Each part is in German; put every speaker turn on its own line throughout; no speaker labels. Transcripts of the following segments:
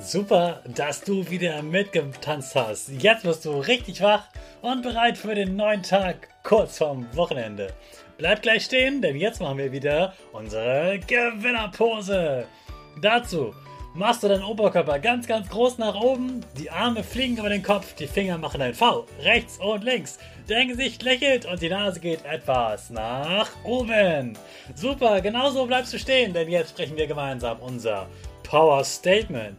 Super, dass du wieder mitgetanzt hast. Jetzt bist du richtig wach und bereit für den neuen Tag kurz vorm Wochenende. Bleib gleich stehen, denn jetzt machen wir wieder unsere Gewinnerpose. Dazu machst du deinen Oberkörper ganz, ganz groß nach oben, die Arme fliegen über den Kopf, die Finger machen ein V, rechts und links. Dein Gesicht lächelt und die Nase geht etwas nach oben. Super, genauso bleibst du stehen, denn jetzt sprechen wir gemeinsam unser Power Statement.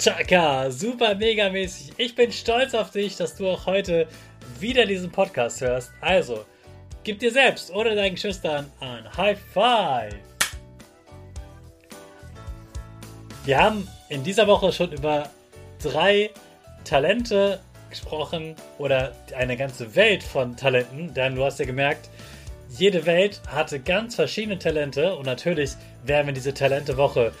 Chaka, super mega mäßig. Ich bin stolz auf dich, dass du auch heute wieder diesen Podcast hörst. Also, gib dir selbst oder deinen Geschwistern ein High Five. Wir haben in dieser Woche schon über drei Talente gesprochen oder eine ganze Welt von Talenten, denn du hast ja gemerkt, jede Welt hatte ganz verschiedene Talente und natürlich werden wir diese Talente-Woche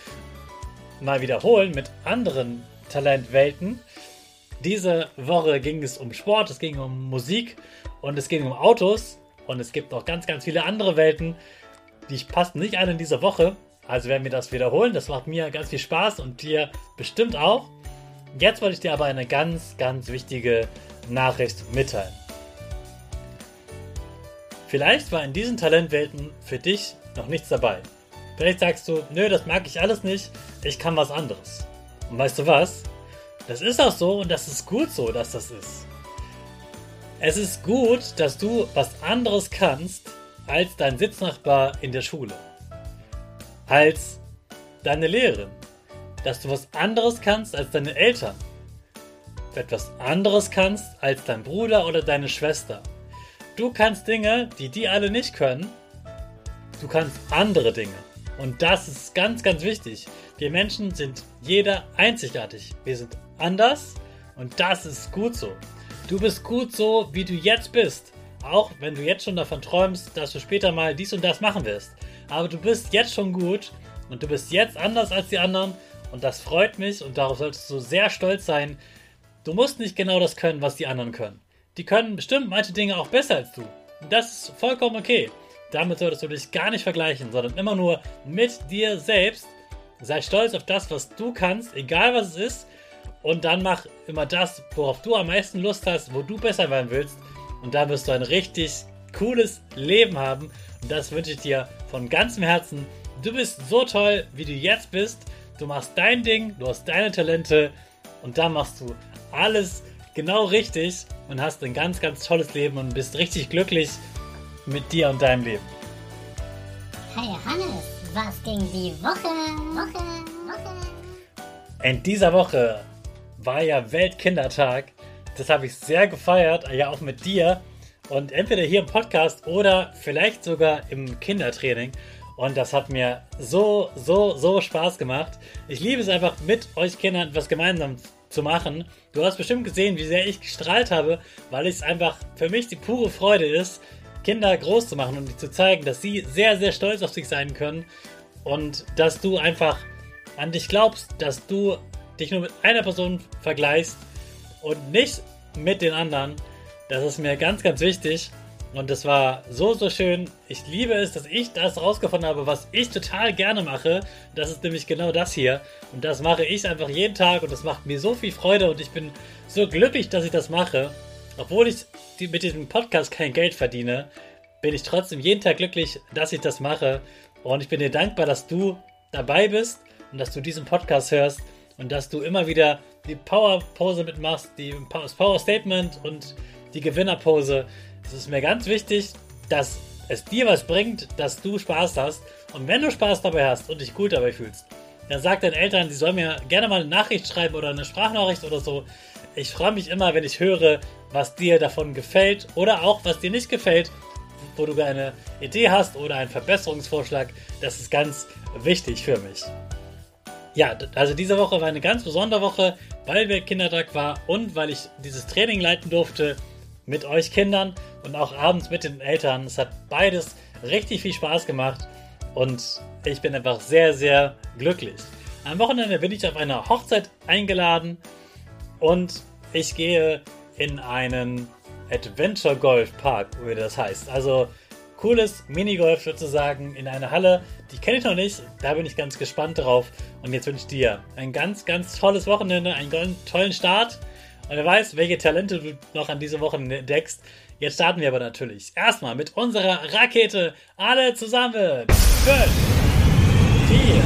mal wiederholen mit anderen Talentwelten. Diese Woche ging es um Sport, es ging um Musik und es ging um Autos. Und es gibt noch ganz, ganz viele andere Welten, die passen nicht alle in dieser Woche. Also werden wir das wiederholen. Das macht mir ganz viel Spaß und dir bestimmt auch. Jetzt wollte ich dir aber eine ganz, ganz wichtige Nachricht mitteilen. Vielleicht war in diesen Talentwelten für dich noch nichts dabei. Vielleicht sagst du, nö, das mag ich alles nicht, ich kann was anderes. Und weißt du was? Das ist auch so und das ist gut so, dass das ist. Es ist gut, dass du was anderes kannst als dein Sitznachbar in der Schule. Als deine Lehrerin. Dass du was anderes kannst als deine Eltern. Etwas anderes kannst als dein Bruder oder deine Schwester. Du kannst Dinge, die die alle nicht können. Du kannst andere Dinge. Und das ist ganz, ganz wichtig. Wir Menschen sind jeder einzigartig. Wir sind anders und das ist gut so. Du bist gut so, wie du jetzt bist. Auch wenn du jetzt schon davon träumst, dass du später mal dies und das machen wirst. Aber du bist jetzt schon gut und du bist jetzt anders als die anderen und das freut mich und darauf solltest du sehr stolz sein. Du musst nicht genau das können, was die anderen können. Die können bestimmt manche Dinge auch besser als du. Und das ist vollkommen okay. Damit solltest du dich gar nicht vergleichen, sondern immer nur mit dir selbst. Sei stolz auf das, was du kannst, egal was es ist. Und dann mach immer das, worauf du am meisten Lust hast, wo du besser werden willst. Und dann wirst du ein richtig cooles Leben haben. Und das wünsche ich dir von ganzem Herzen. Du bist so toll, wie du jetzt bist. Du machst dein Ding, du hast deine Talente und dann machst du alles genau richtig und hast ein ganz, ganz tolles Leben und bist richtig glücklich mit dir und deinem Leben.
Hey Hannes, was ging die Woche, Woche, Woche?
In dieser Woche war ja Weltkindertag. Das habe ich sehr gefeiert, ja auch mit dir. Und entweder hier im Podcast oder vielleicht sogar im Kindertraining. Und das hat mir so, so, so Spaß gemacht. Ich liebe es einfach, mit euch Kindern was gemeinsam zu machen. Du hast bestimmt gesehen, wie sehr ich gestrahlt habe, weil es einfach für mich die pure Freude ist, Kinder groß zu machen und die zu zeigen, dass sie sehr, sehr stolz auf sich sein können und dass du einfach an dich glaubst, dass du dich nur mit einer Person vergleichst und nicht mit den anderen. Das ist mir ganz, ganz wichtig. Und das war so, so schön. Ich liebe es, dass ich das rausgefunden habe, was ich total gerne mache. Das ist nämlich genau das hier. Und das mache ich einfach jeden Tag und das macht mir so viel Freude und ich bin so glücklich, dass ich das mache. Obwohl ich mit diesem Podcast kein Geld verdiene, bin ich trotzdem jeden Tag glücklich, dass ich das mache. Und ich bin dir dankbar, dass du dabei bist und dass du diesen Podcast hörst und dass du immer wieder die Power-Pose mitmachst, die, das Power-Statement und die Gewinnerpose. Es ist mir ganz wichtig, dass es dir was bringt, dass du Spaß hast. Und wenn du Spaß dabei hast und dich gut dabei fühlst, dann sag deinen Eltern, sie sollen mir gerne mal eine Nachricht schreiben oder eine Sprachnachricht oder so. Ich freue mich immer, wenn ich höre, was dir davon gefällt oder auch was dir nicht gefällt, wo du eine Idee hast oder einen Verbesserungsvorschlag. Das ist ganz wichtig für mich. Ja, also diese Woche war eine ganz besondere Woche, weil wir Kindertag war und weil ich dieses Training leiten durfte mit euch Kindern und auch abends mit den Eltern. Es hat beides richtig viel Spaß gemacht und ich bin einfach sehr, sehr glücklich. Am Wochenende bin ich auf einer Hochzeit eingeladen und ich gehe in einen Adventure Golf Park, wie das heißt. Also cooles Minigolf sozusagen in einer Halle. Die kenne ich noch nicht, da bin ich ganz gespannt drauf. Und jetzt wünsche ich dir ein ganz, ganz tolles Wochenende, einen tollen Start. Und wer weiß, welche Talente du noch an diese Woche entdeckst. Jetzt starten wir aber natürlich erstmal mit unserer Rakete. Alle zusammen. 5, 4,